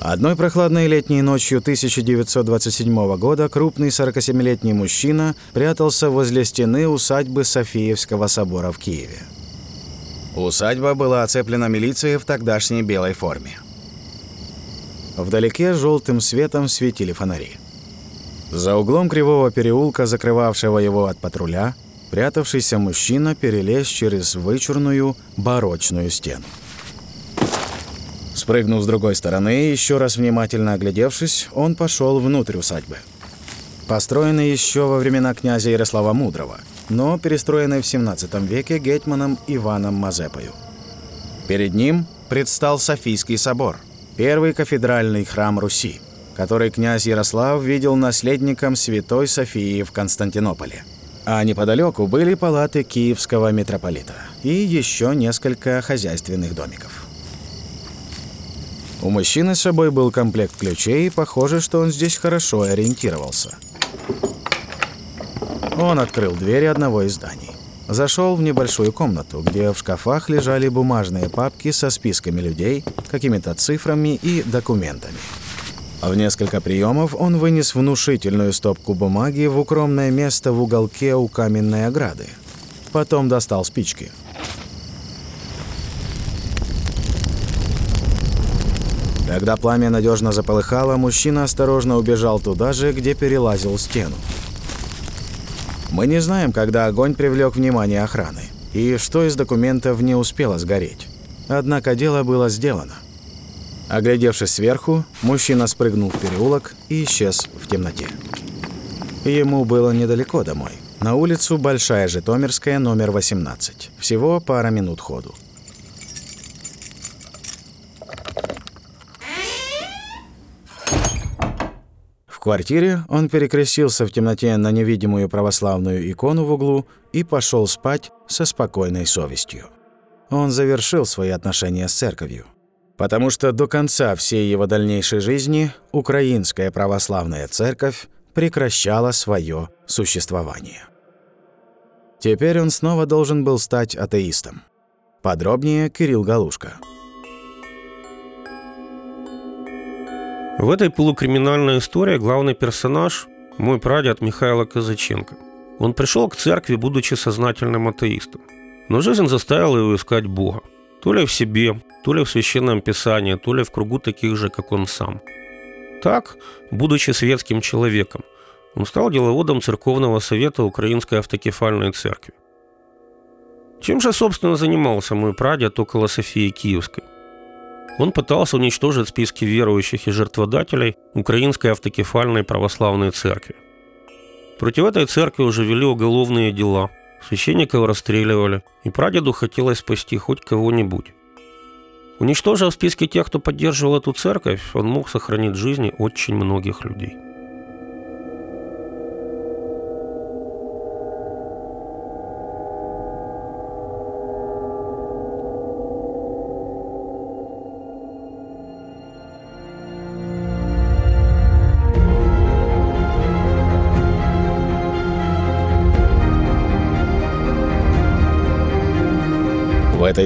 Одной прохладной летней ночью 1927 года крупный 47-летний мужчина прятался возле стены усадьбы Софиевского собора в Киеве. Усадьба была оцеплена милицией в тогдашней белой форме. Вдалеке желтым светом светили фонари. За углом кривого переулка, закрывавшего его от патруля, прятавшийся мужчина перелез через вычурную барочную стену. Спрыгнув с другой стороны еще раз внимательно оглядевшись, он пошел внутрь усадьбы. Построенный еще во времена князя Ярослава Мудрого, но перестроенный в 17 веке гетманом Иваном Мазепою. Перед ним предстал Софийский собор, первый кафедральный храм Руси, который князь Ярослав видел наследником Святой Софии в Константинополе. А неподалеку были палаты киевского митрополита и еще несколько хозяйственных домиков. У мужчины с собой был комплект ключей, и похоже, что он здесь хорошо ориентировался. Он открыл двери одного из зданий. Зашел в небольшую комнату, где в шкафах лежали бумажные папки со списками людей, какими-то цифрами и документами. В несколько приемов он вынес внушительную стопку бумаги в укромное место в уголке у каменной ограды. Потом достал спички – Когда пламя надежно заполыхало, мужчина осторожно убежал туда же, где перелазил стену. Мы не знаем, когда огонь привлек внимание охраны, и что из документов не успело сгореть. Однако дело было сделано. Оглядевшись сверху, мужчина спрыгнул в переулок и исчез в темноте. Ему было недалеко домой. На улицу Большая Житомирская, номер 18. Всего пара минут ходу. квартире он перекрестился в темноте на невидимую православную икону в углу и пошел спать со спокойной совестью. Он завершил свои отношения с церковью, потому что до конца всей его дальнейшей жизни Украинская православная церковь прекращала свое существование. Теперь он снова должен был стать атеистом. Подробнее Кирилл Галушка. В этой полукриминальной истории главный персонаж – мой прадед Михаил Казаченко. Он пришел к церкви, будучи сознательным атеистом. Но жизнь заставила его искать Бога. То ли в себе, то ли в Священном Писании, то ли в кругу таких же, как он сам. Так, будучи светским человеком, он стал деловодом Церковного совета Украинской автокефальной церкви. Чем же, собственно, занимался мой прадед около Софии Киевской – он пытался уничтожить списки верующих и жертводателей Украинской автокефальной православной церкви. Против этой церкви уже вели уголовные дела, священников расстреливали, и прадеду хотелось спасти хоть кого-нибудь. Уничтожив списки тех, кто поддерживал эту церковь, он мог сохранить жизни очень многих людей.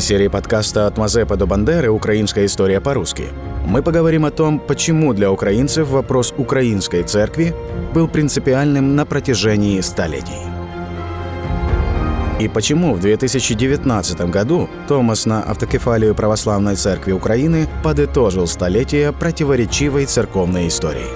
Серии подкаста «От Мазепа до Бандеры. Украинская история по-русски» мы поговорим о том, почему для украинцев вопрос украинской церкви был принципиальным на протяжении столетий. И почему в 2019 году Томас на автокефалию Православной Церкви Украины подытожил столетия противоречивой церковной истории.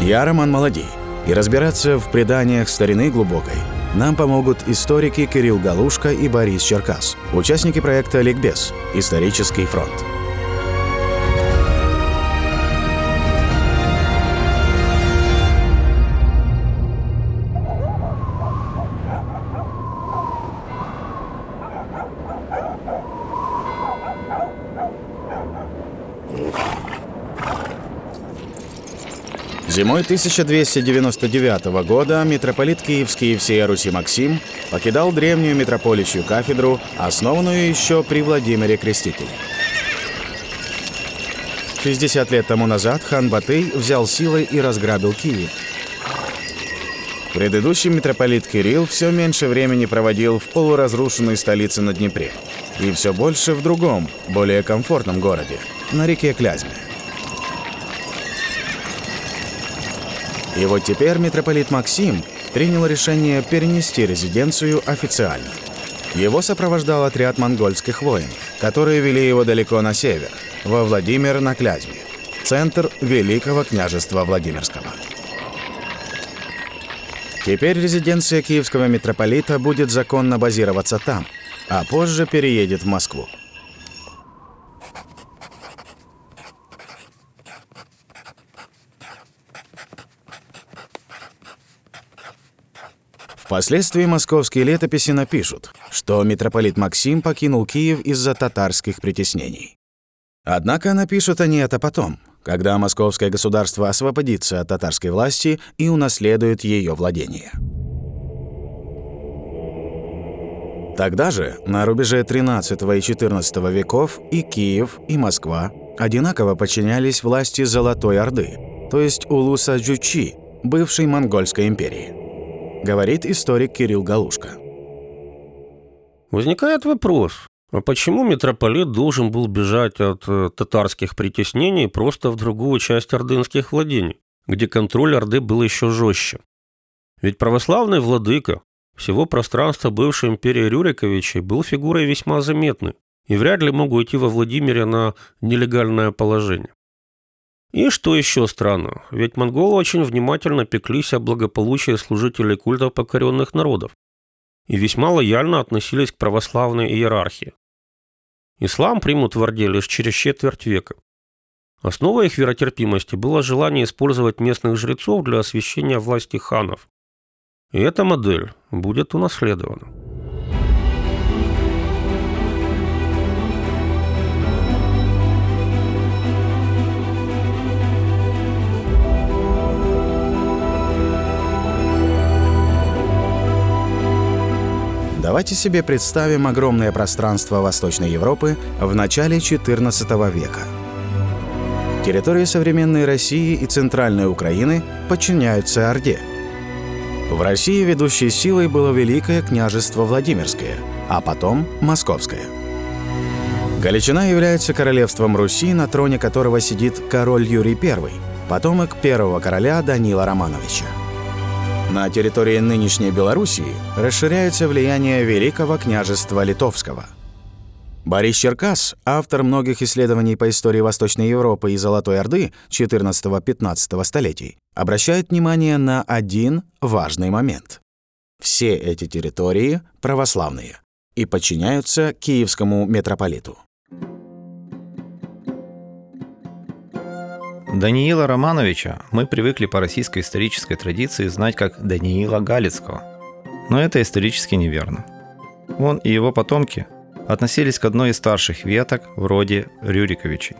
Я Роман Молодей, и разбираться в преданиях старины глубокой – нам помогут историки Кирилл Галушка и Борис Черкас, участники проекта «Ликбез. Исторический фронт». Зимой 1299 года митрополит Киевский и всея Руси Максим покидал древнюю митрополичью кафедру, основанную еще при Владимире Крестителе. 60 лет тому назад хан Батый взял силой и разграбил Киев. Предыдущий митрополит Кирилл все меньше времени проводил в полуразрушенной столице на Днепре и все больше в другом, более комфортном городе, на реке Клязьме. И вот теперь митрополит Максим принял решение перенести резиденцию официально. Его сопровождал отряд монгольских воинов, которые вели его далеко на север, во Владимир на Клязьме, центр Великого княжества Владимирского. Теперь резиденция киевского митрополита будет законно базироваться там, а позже переедет в Москву. Впоследствии московские летописи напишут, что митрополит Максим покинул Киев из-за татарских притеснений. Однако напишут они это потом, когда московское государство освободится от татарской власти и унаследует ее владение. Тогда же, на рубеже 13 и 14 веков, и Киев, и Москва одинаково подчинялись власти Золотой Орды, то есть Улуса Джучи, бывшей Монгольской империи говорит историк Кирилл Галушка. Возникает вопрос, а почему митрополит должен был бежать от э, татарских притеснений просто в другую часть ордынских владений, где контроль Орды был еще жестче? Ведь православный владыка всего пространства бывшей империи Рюриковичей был фигурой весьма заметной и вряд ли мог уйти во Владимире на нелегальное положение. И что еще странно, ведь монголы очень внимательно пеклись о благополучии служителей культов покоренных народов и весьма лояльно относились к православной иерархии. Ислам примут в Орде лишь через четверть века. Основой их веротерпимости было желание использовать местных жрецов для освящения власти ханов. И эта модель будет унаследована. Давайте себе представим огромное пространство Восточной Европы в начале XIV века. Территории современной России и Центральной Украины подчиняются Орде. В России ведущей силой было Великое княжество Владимирское, а потом Московское. Галичина является королевством Руси, на троне которого сидит король Юрий I, потомок первого короля Данила Романовича. На территории нынешней Белоруссии расширяется влияние Великого княжества Литовского. Борис Черкас, автор многих исследований по истории Восточной Европы и Золотой Орды XIV-XV столетий, обращает внимание на один важный момент. Все эти территории православные и подчиняются киевскому митрополиту. Даниила Романовича мы привыкли по российской исторической традиции знать как Даниила Галицкого. Но это исторически неверно. Он и его потомки относились к одной из старших веток вроде Рюриковичей.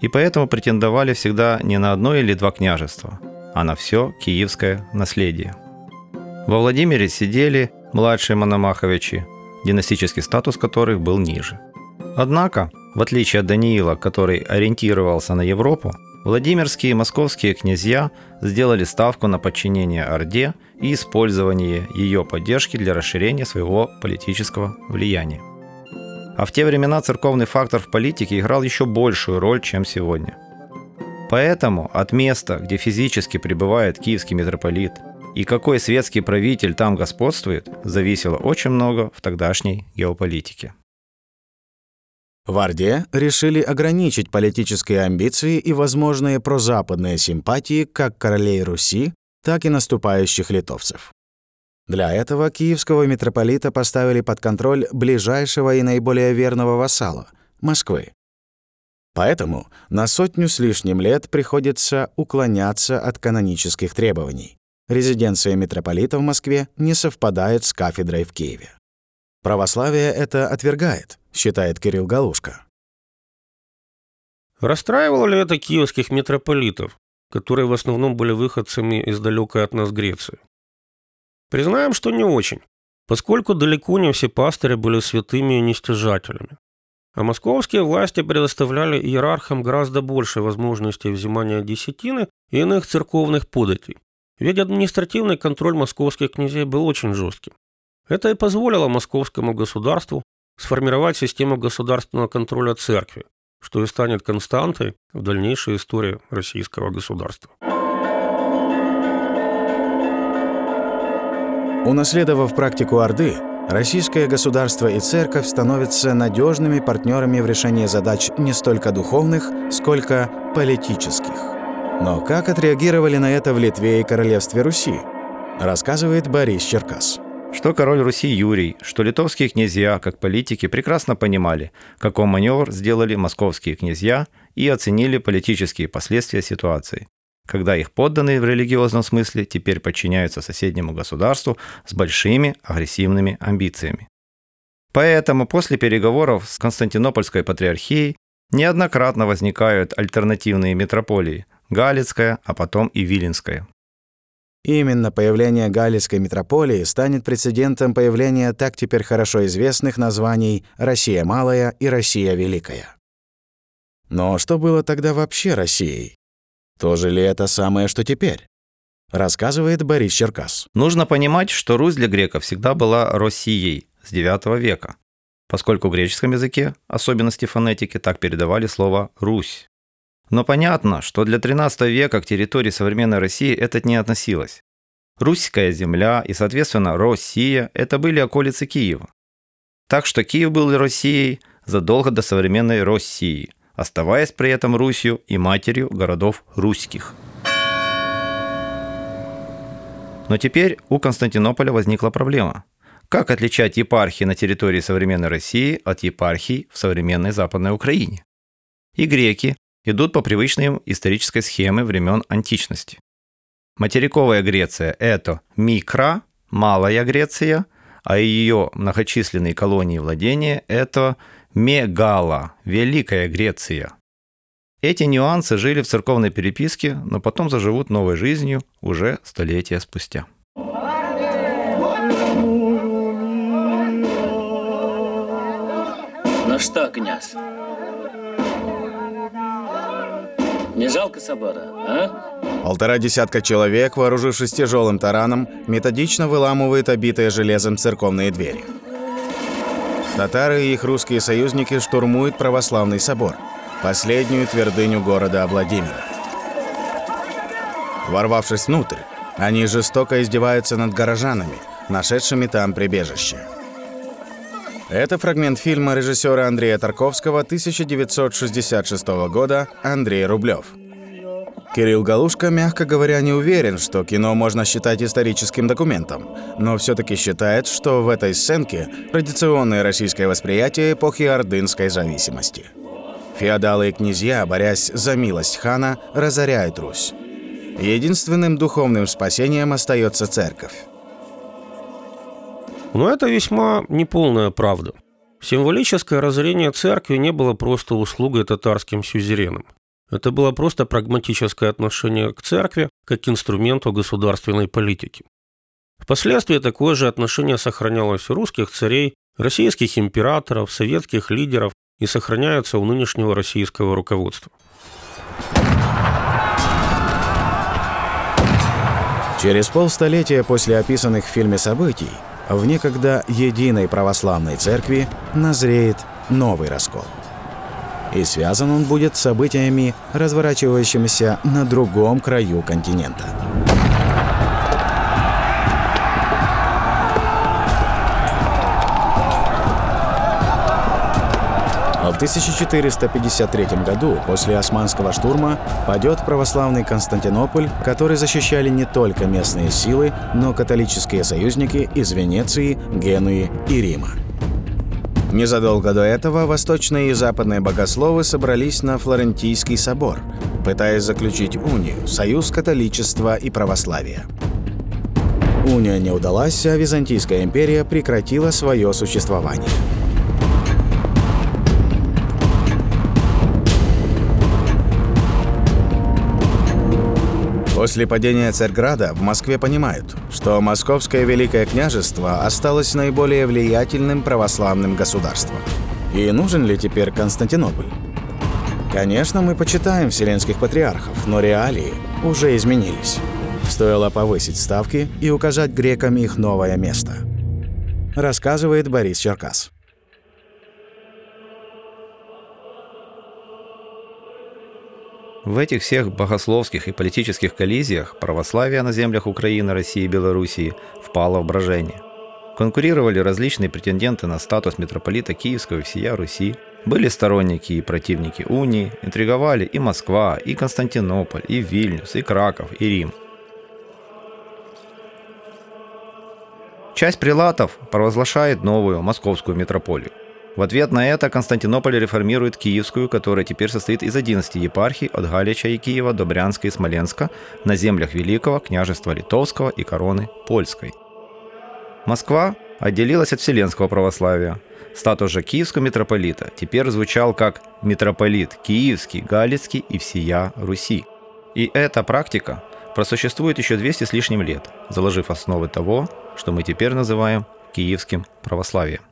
И поэтому претендовали всегда не на одно или два княжества, а на все киевское наследие. Во Владимире сидели младшие Мономаховичи, династический статус которых был ниже. Однако, в отличие от Даниила, который ориентировался на Европу, Владимирские и московские князья сделали ставку на подчинение Орде и использование ее поддержки для расширения своего политического влияния. А в те времена церковный фактор в политике играл еще большую роль, чем сегодня. Поэтому от места, где физически пребывает киевский митрополит, и какой светский правитель там господствует, зависело очень много в тогдашней геополитике. В Орде решили ограничить политические амбиции и возможные прозападные симпатии как королей Руси, так и наступающих литовцев. Для этого киевского митрополита поставили под контроль ближайшего и наиболее верного вассала — Москвы. Поэтому на сотню с лишним лет приходится уклоняться от канонических требований. Резиденция митрополита в Москве не совпадает с кафедрой в Киеве. Православие это отвергает, считает Кирилл Галушка. Расстраивало ли это киевских митрополитов, которые в основном были выходцами из далекой от нас Греции? Признаем, что не очень, поскольку далеко не все пастыри были святыми и нестяжателями. А московские власти предоставляли иерархам гораздо больше возможностей взимания десятины и иных церковных податей, Ведь административный контроль московских князей был очень жестким. Это и позволило московскому государству сформировать систему государственного контроля церкви, что и станет константой в дальнейшей истории российского государства. Унаследовав практику Орды, российское государство и церковь становятся надежными партнерами в решении задач не столько духовных, сколько политических. Но как отреагировали на это в Литве и Королевстве Руси, рассказывает Борис Черкас. Что король Руси Юрий, что литовские князья, как политики, прекрасно понимали, какой маневр сделали московские князья и оценили политические последствия ситуации когда их подданные в религиозном смысле теперь подчиняются соседнему государству с большими агрессивными амбициями. Поэтому после переговоров с Константинопольской патриархией неоднократно возникают альтернативные метрополии – Галицкая, а потом и Виленская. Именно появление Галицкой метрополии станет прецедентом появления так теперь хорошо известных названий «Россия Малая» и «Россия Великая». Но что было тогда вообще Россией? То же ли это самое, что теперь? Рассказывает Борис Черкас. Нужно понимать, что Русь для греков всегда была Россией с IX века, поскольку в греческом языке особенности фонетики так передавали слово «Русь». Но понятно, что для XIII века к территории современной России это не относилось. Русская земля и, соответственно, Россия – это были околицы Киева. Так что Киев был Россией задолго до современной России, оставаясь при этом Русью и матерью городов русских. Но теперь у Константинополя возникла проблема. Как отличать епархии на территории современной России от епархий в современной Западной Украине? И греки идут по привычной исторической схеме времен античности. Материковая Греция – это микро, малая Греция, а ее многочисленные колонии владения – это Мегала, Великая Греция. Эти нюансы жили в церковной переписке, но потом заживут новой жизнью уже столетия спустя. Ну что, князь? Не жалко собора, а? Полтора десятка человек, вооружившись тяжелым тараном, методично выламывают обитые железом церковные двери. Татары и их русские союзники штурмуют православный собор, последнюю твердыню города Владимира. Ворвавшись внутрь, они жестоко издеваются над горожанами, нашедшими там прибежище. Это фрагмент фильма режиссера Андрея Тарковского 1966 года «Андрей Рублев». Кирилл Галушка, мягко говоря, не уверен, что кино можно считать историческим документом, но все-таки считает, что в этой сценке традиционное российское восприятие эпохи ордынской зависимости. Феодалы и князья, борясь за милость хана, разоряют Русь. Единственным духовным спасением остается церковь. Но это весьма неполная правда. Символическое разорение церкви не было просто услугой татарским сюзеренам. Это было просто прагматическое отношение к церкви как инструменту государственной политики. Впоследствии такое же отношение сохранялось у русских царей, российских императоров, советских лидеров и сохраняется у нынешнего российского руководства. Через полстолетия после описанных в фильме событий в некогда единой православной церкви назреет новый раскол – и связан он будет с событиями, разворачивающимися на другом краю континента. В 1453 году, после османского штурма, падет православный Константинополь, который защищали не только местные силы, но католические союзники из Венеции, Генуи и Рима. Незадолго до этого восточные и западные богословы собрались на Флорентийский собор, пытаясь заключить унию, союз католичества и православия. Уния не удалась, а Византийская империя прекратила свое существование – После падения Царьграда в Москве понимают, что Московское Великое княжество осталось наиболее влиятельным православным государством. И нужен ли теперь Константинополь? Конечно, мы почитаем вселенских патриархов, но реалии уже изменились. Стоило повысить ставки и указать грекам их новое место. Рассказывает Борис Черкас. В этих всех богословских и политических коллизиях православие на землях Украины, России и Белоруссии впало в брожение. Конкурировали различные претенденты на статус митрополита Киевского и всея Руси. Были сторонники и противники унии, интриговали и Москва, и Константинополь, и Вильнюс, и Краков, и Рим. Часть прилатов провозглашает новую московскую митрополию. В ответ на это Константинополь реформирует Киевскую, которая теперь состоит из 11 епархий от Галича и Киева до Брянска и Смоленска на землях Великого княжества Литовского и короны Польской. Москва отделилась от Вселенского православия. Статус же Киевского митрополита теперь звучал как «митрополит Киевский, Галицкий и всея Руси». И эта практика просуществует еще 200 с лишним лет, заложив основы того, что мы теперь называем киевским православием.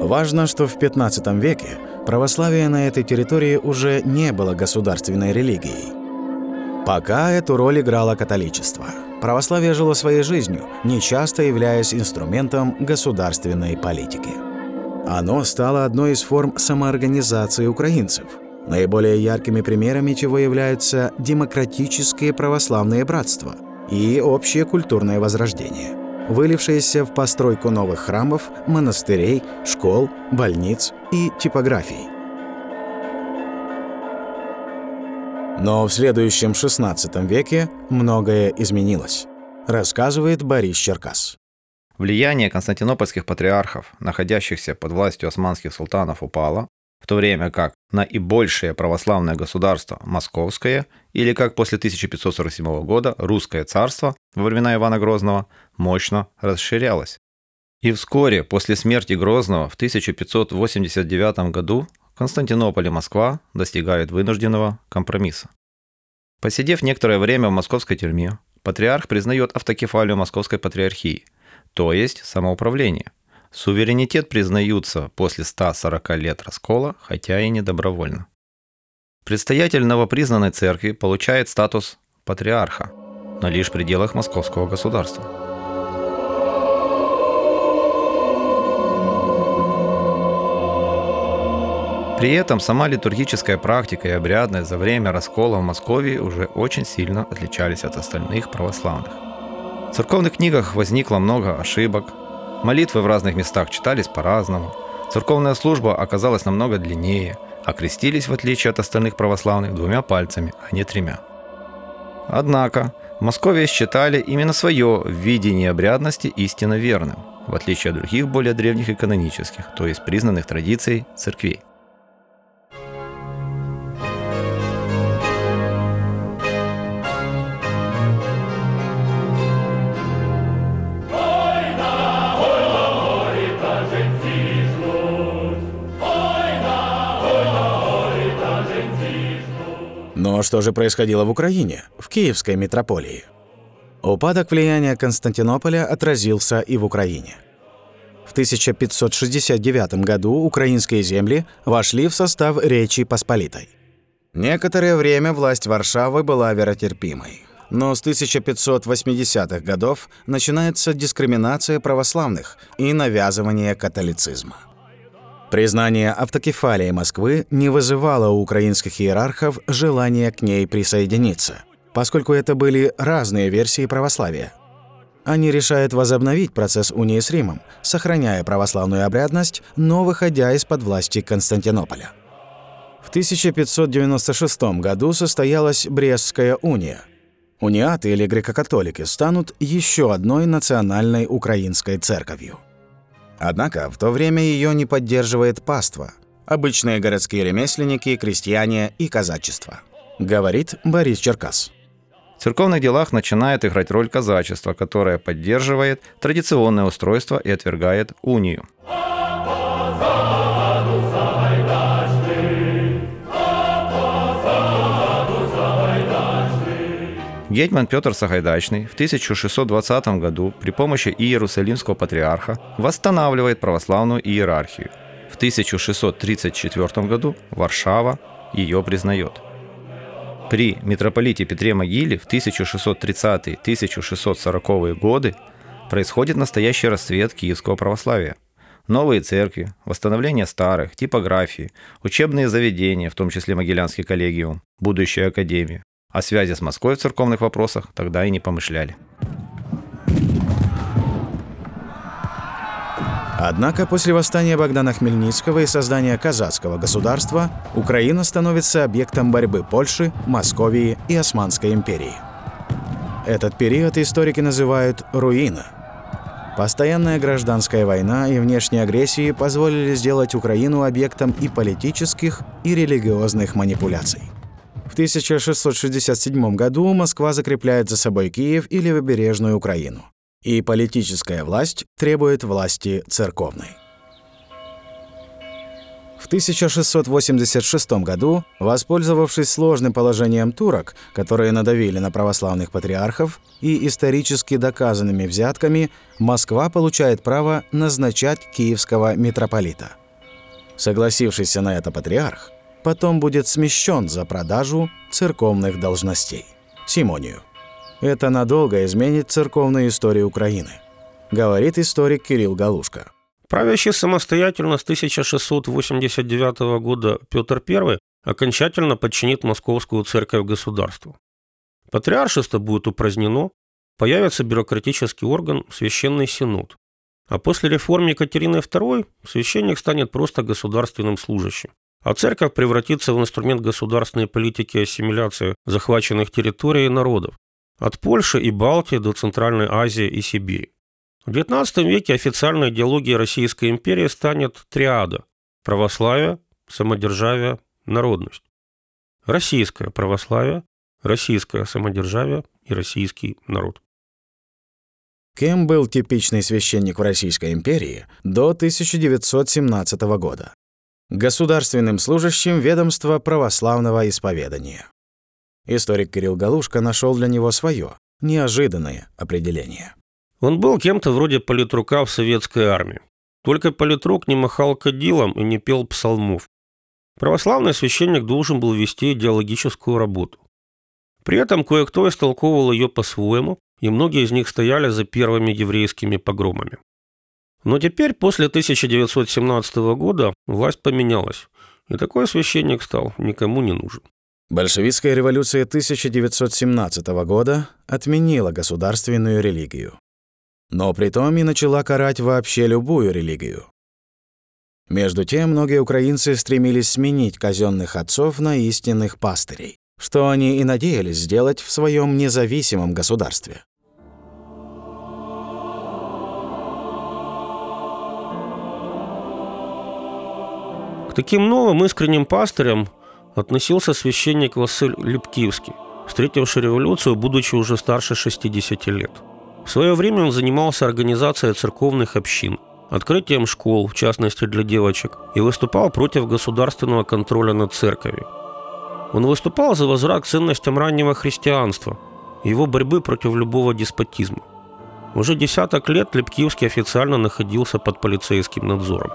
Важно, что в 15 веке православие на этой территории уже не было государственной религией. Пока эту роль играло католичество. Православие жило своей жизнью, нечасто являясь инструментом государственной политики. Оно стало одной из форм самоорганизации украинцев, наиболее яркими примерами чего являются демократические православные братства и общее культурное возрождение – вылившиеся в постройку новых храмов, монастырей, школ, больниц и типографий. Но в следующем XVI веке многое изменилось, рассказывает Борис Черкас. Влияние константинопольских патриархов, находящихся под властью османских султанов, упало, в то время как наибольшее православное государство Московское, или как после 1547 года Русское царство во времена Ивана Грозного, мощно расширялось. И вскоре после смерти Грозного в 1589 году Константинополь и Москва достигают вынужденного компромисса. Посидев некоторое время в московской тюрьме, патриарх признает автокефалию Московской патриархии, то есть самоуправление – Суверенитет признаются после 140 лет раскола, хотя и не добровольно. Предстоятель новопризнанной церкви получает статус патриарха, но лишь в пределах московского государства. При этом сама литургическая практика и обрядность за время раскола в Москве уже очень сильно отличались от остальных православных. В церковных книгах возникло много ошибок, Молитвы в разных местах читались по-разному. Церковная служба оказалась намного длиннее, а крестились, в отличие от остальных православных, двумя пальцами, а не тремя. Однако, в Москве считали именно свое видение обрядности истинно верным, в отличие от других более древних и канонических, то есть признанных традиций церквей. Что же происходило в Украине, в Киевской митрополии? Упадок влияния Константинополя отразился и в Украине. В 1569 году украинские земли вошли в состав Речи Посполитой. Некоторое время власть Варшавы была веротерпимой. Но с 1580-х годов начинается дискриминация православных и навязывание католицизма. Признание автокефалии Москвы не вызывало у украинских иерархов желания к ней присоединиться, поскольку это были разные версии православия. Они решают возобновить процесс унии с Римом, сохраняя православную обрядность, но выходя из-под власти Константинополя. В 1596 году состоялась Брестская уния. Униаты или греко-католики станут еще одной национальной украинской церковью. Однако в то время ее не поддерживает паства, обычные городские ремесленники, крестьяне и казачество, говорит Борис Черкас. В церковных делах начинает играть роль казачества, которое поддерживает традиционное устройство и отвергает унию. Гетьман Петр Сагайдачный в 1620 году при помощи Иерусалимского патриарха восстанавливает православную иерархию. В 1634 году Варшава ее признает. При митрополите Петре Могиле в 1630-1640 годы происходит настоящий расцвет киевского православия. Новые церкви, восстановление старых, типографии, учебные заведения, в том числе Могилянский коллегиум, будущая академия. О связи с Москвой в церковных вопросах тогда и не помышляли. Однако после восстания Богдана Хмельницкого и создания казацкого государства Украина становится объектом борьбы Польши, Московии и Османской империи. Этот период историки называют «руина». Постоянная гражданская война и внешние агрессии позволили сделать Украину объектом и политических, и религиозных манипуляций. В 1667 году Москва закрепляет за собой Киев и левобережную Украину и политическая власть требует власти церковной. В 1686 году, воспользовавшись сложным положением турок, которые надавили на православных патриархов, и исторически доказанными взятками, Москва получает право назначать киевского митрополита. Согласившийся на это патриарх потом будет смещен за продажу церковных должностей. Симонию. Это надолго изменит церковную историю Украины, говорит историк Кирилл Галушка. Правящий самостоятельно с 1689 года Петр I окончательно подчинит Московскую церковь государству. Патриаршество будет упразднено, появится бюрократический орган Священный Синод. А после реформ Екатерины II священник станет просто государственным служащим. А церковь превратится в инструмент государственной политики ассимиляции захваченных территорий и народов, от Польши и Балтии до Центральной Азии и Сибири. В XIX веке официальной идеологией Российской империи станет триада – православие, самодержавие, народность. Российское православие, российское самодержавие и российский народ. Кем был типичный священник в Российской империи до 1917 года? Государственным служащим ведомства православного исповедания. Историк Кирилл Галушка нашел для него свое, неожиданное определение. Он был кем-то вроде политрука в советской армии. Только политрук не махал кадилом и не пел псалмов. Православный священник должен был вести идеологическую работу. При этом кое-кто истолковывал ее по-своему, и многие из них стояли за первыми еврейскими погромами. Но теперь, после 1917 года, власть поменялась, и такой священник стал никому не нужен. Большевистская революция 1917 года отменила государственную религию. Но при том и начала карать вообще любую религию. Между тем, многие украинцы стремились сменить казенных отцов на истинных пастырей, что они и надеялись сделать в своем независимом государстве. Таким новым искренним пастырям – относился священник Василь Лепкивский, встретивший революцию, будучи уже старше 60 лет. В свое время он занимался организацией церковных общин, открытием школ, в частности для девочек, и выступал против государственного контроля над церковью. Он выступал за возврат к ценностям раннего христианства его борьбы против любого деспотизма. Уже десяток лет Лепкивский официально находился под полицейским надзором.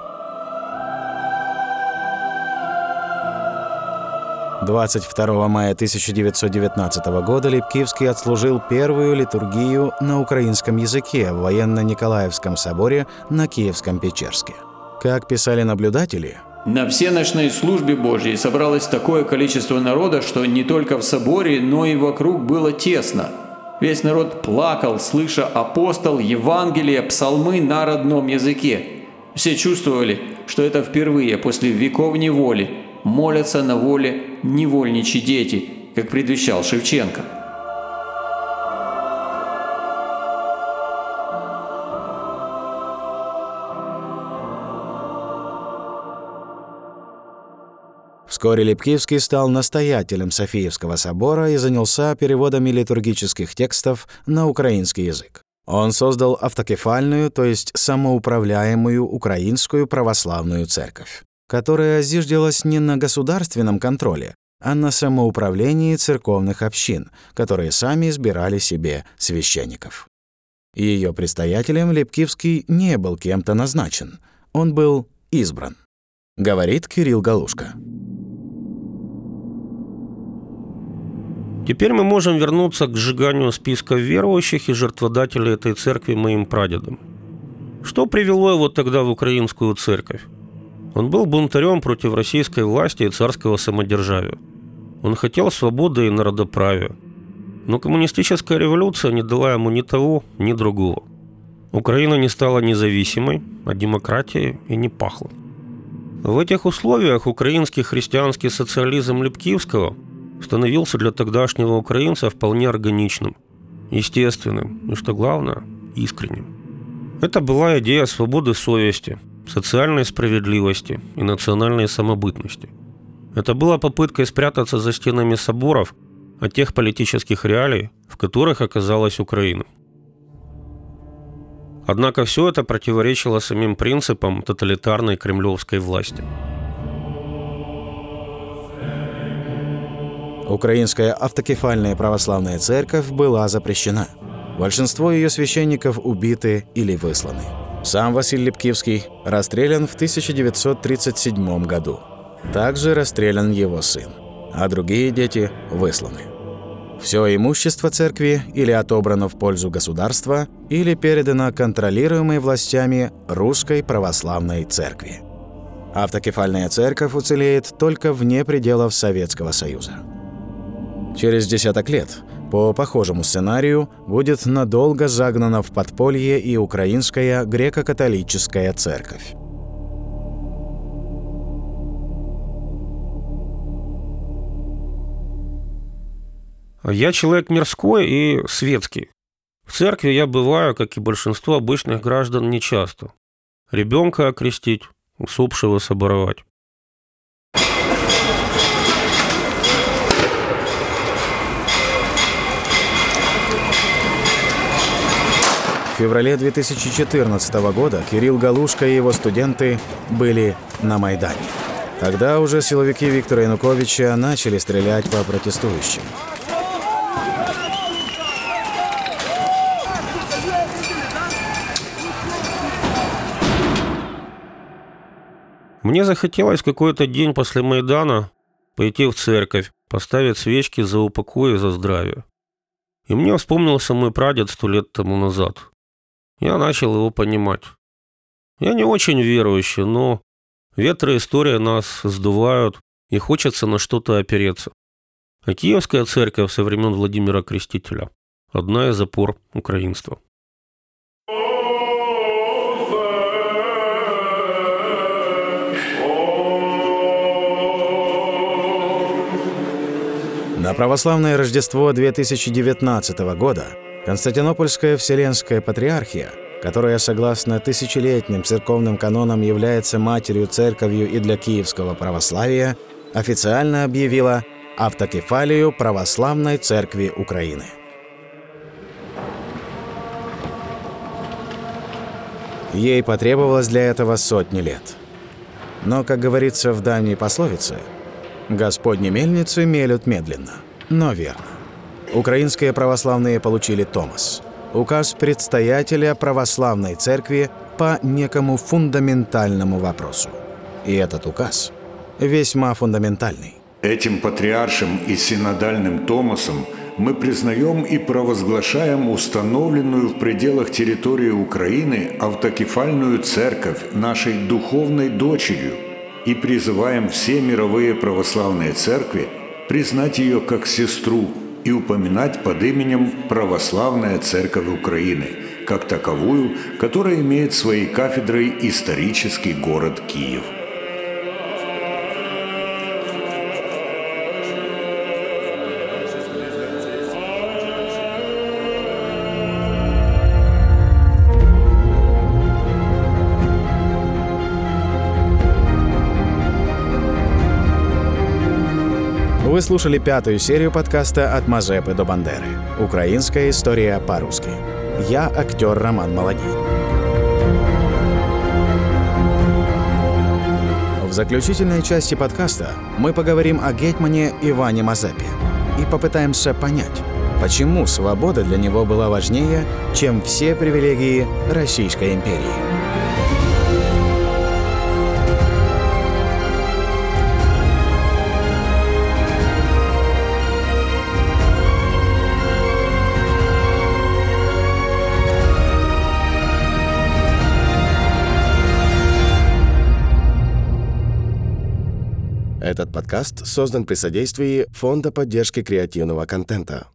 22 мая 1919 года Липкивский отслужил первую литургию на украинском языке в военно-николаевском соборе на Киевском-Печерске. Как писали наблюдатели, на всеночной службе Божьей собралось такое количество народа, что не только в соборе, но и вокруг было тесно. Весь народ плакал, слыша апостол, Евангелие, псалмы на родном языке. Все чувствовали, что это впервые после веков неволи молятся на воле невольничьи дети, как предвещал Шевченко. Вскоре Лепкивский стал настоятелем Софиевского собора и занялся переводами литургических текстов на украинский язык. Он создал автокефальную, то есть самоуправляемую украинскую православную церковь которая зиждилась не на государственном контроле, а на самоуправлении церковных общин, которые сами избирали себе священников. Ее предстоятелем Лепкивский не был кем-то назначен, он был избран, говорит Кирилл Галушка. Теперь мы можем вернуться к сжиганию списка верующих и жертводателей этой церкви моим прадедом. Что привело его тогда в украинскую церковь? Он был бунтарем против российской власти и царского самодержавия. Он хотел свободы и народоправия. Но коммунистическая революция не дала ему ни того, ни другого. Украина не стала независимой, а демократией и не пахла. В этих условиях украинский христианский социализм Лепкивского становился для тогдашнего украинца вполне органичным, естественным и, что главное, искренним. Это была идея свободы совести, социальной справедливости и национальной самобытности. Это была попыткой спрятаться за стенами соборов от тех политических реалий, в которых оказалась Украина. Однако все это противоречило самим принципам тоталитарной кремлевской власти. Украинская автокефальная православная церковь была запрещена. Большинство ее священников убиты или высланы. Сам Василий Лепкивский расстрелян в 1937 году. Также расстрелян его сын, а другие дети высланы. Все имущество церкви или отобрано в пользу государства, или передано контролируемой властями Русской Православной Церкви. Автокефальная церковь уцелеет только вне пределов Советского Союза. Через десяток лет по похожему сценарию будет надолго загнана в подполье и украинская греко-католическая церковь. Я человек мирской и светский. В церкви я бываю, как и большинство обычных граждан, нечасто. Ребенка окрестить, усопшего соборовать. Феврале 2014 года Кирилл Галушка и его студенты были на Майдане. Тогда уже силовики Виктора Януковича начали стрелять по протестующим. Мне захотелось какой-то день после Майдана пойти в церковь, поставить свечки за упокой и за здравие. И мне вспомнился мой прадед сто лет тому назад. Я начал его понимать. Я не очень верующий, но ветры истории нас сдувают, и хочется на что-то опереться. А Киевская церковь со времен Владимира Крестителя – одна из опор украинства. На православное Рождество 2019 года Константинопольская Вселенская Патриархия, которая, согласно тысячелетним церковным канонам, является матерью церковью и для киевского православия, официально объявила автокефалию Православной Церкви Украины. Ей потребовалось для этого сотни лет. Но, как говорится в давней пословице, «Господни мельницы мелют медленно, но верно». Украинские православные получили Томас – указ предстоятеля православной церкви по некому фундаментальному вопросу. И этот указ весьма фундаментальный. Этим патриаршим и синодальным Томасом мы признаем и провозглашаем установленную в пределах территории Украины автокефальную церковь нашей духовной дочерью и призываем все мировые православные церкви признать ее как сестру и упоминать под именем Православная Церковь Украины, как таковую, которая имеет своей кафедрой исторический город Киев. Вы слушали пятую серию подкаста «От Мазепы до Бандеры. Украинская история по-русски». Я актер Роман Молодий. В заключительной части подкаста мы поговорим о гетмане Иване Мазепе и попытаемся понять, почему свобода для него была важнее, чем все привилегии Российской империи. Подкаст создан при содействии Фонда поддержки креативного контента.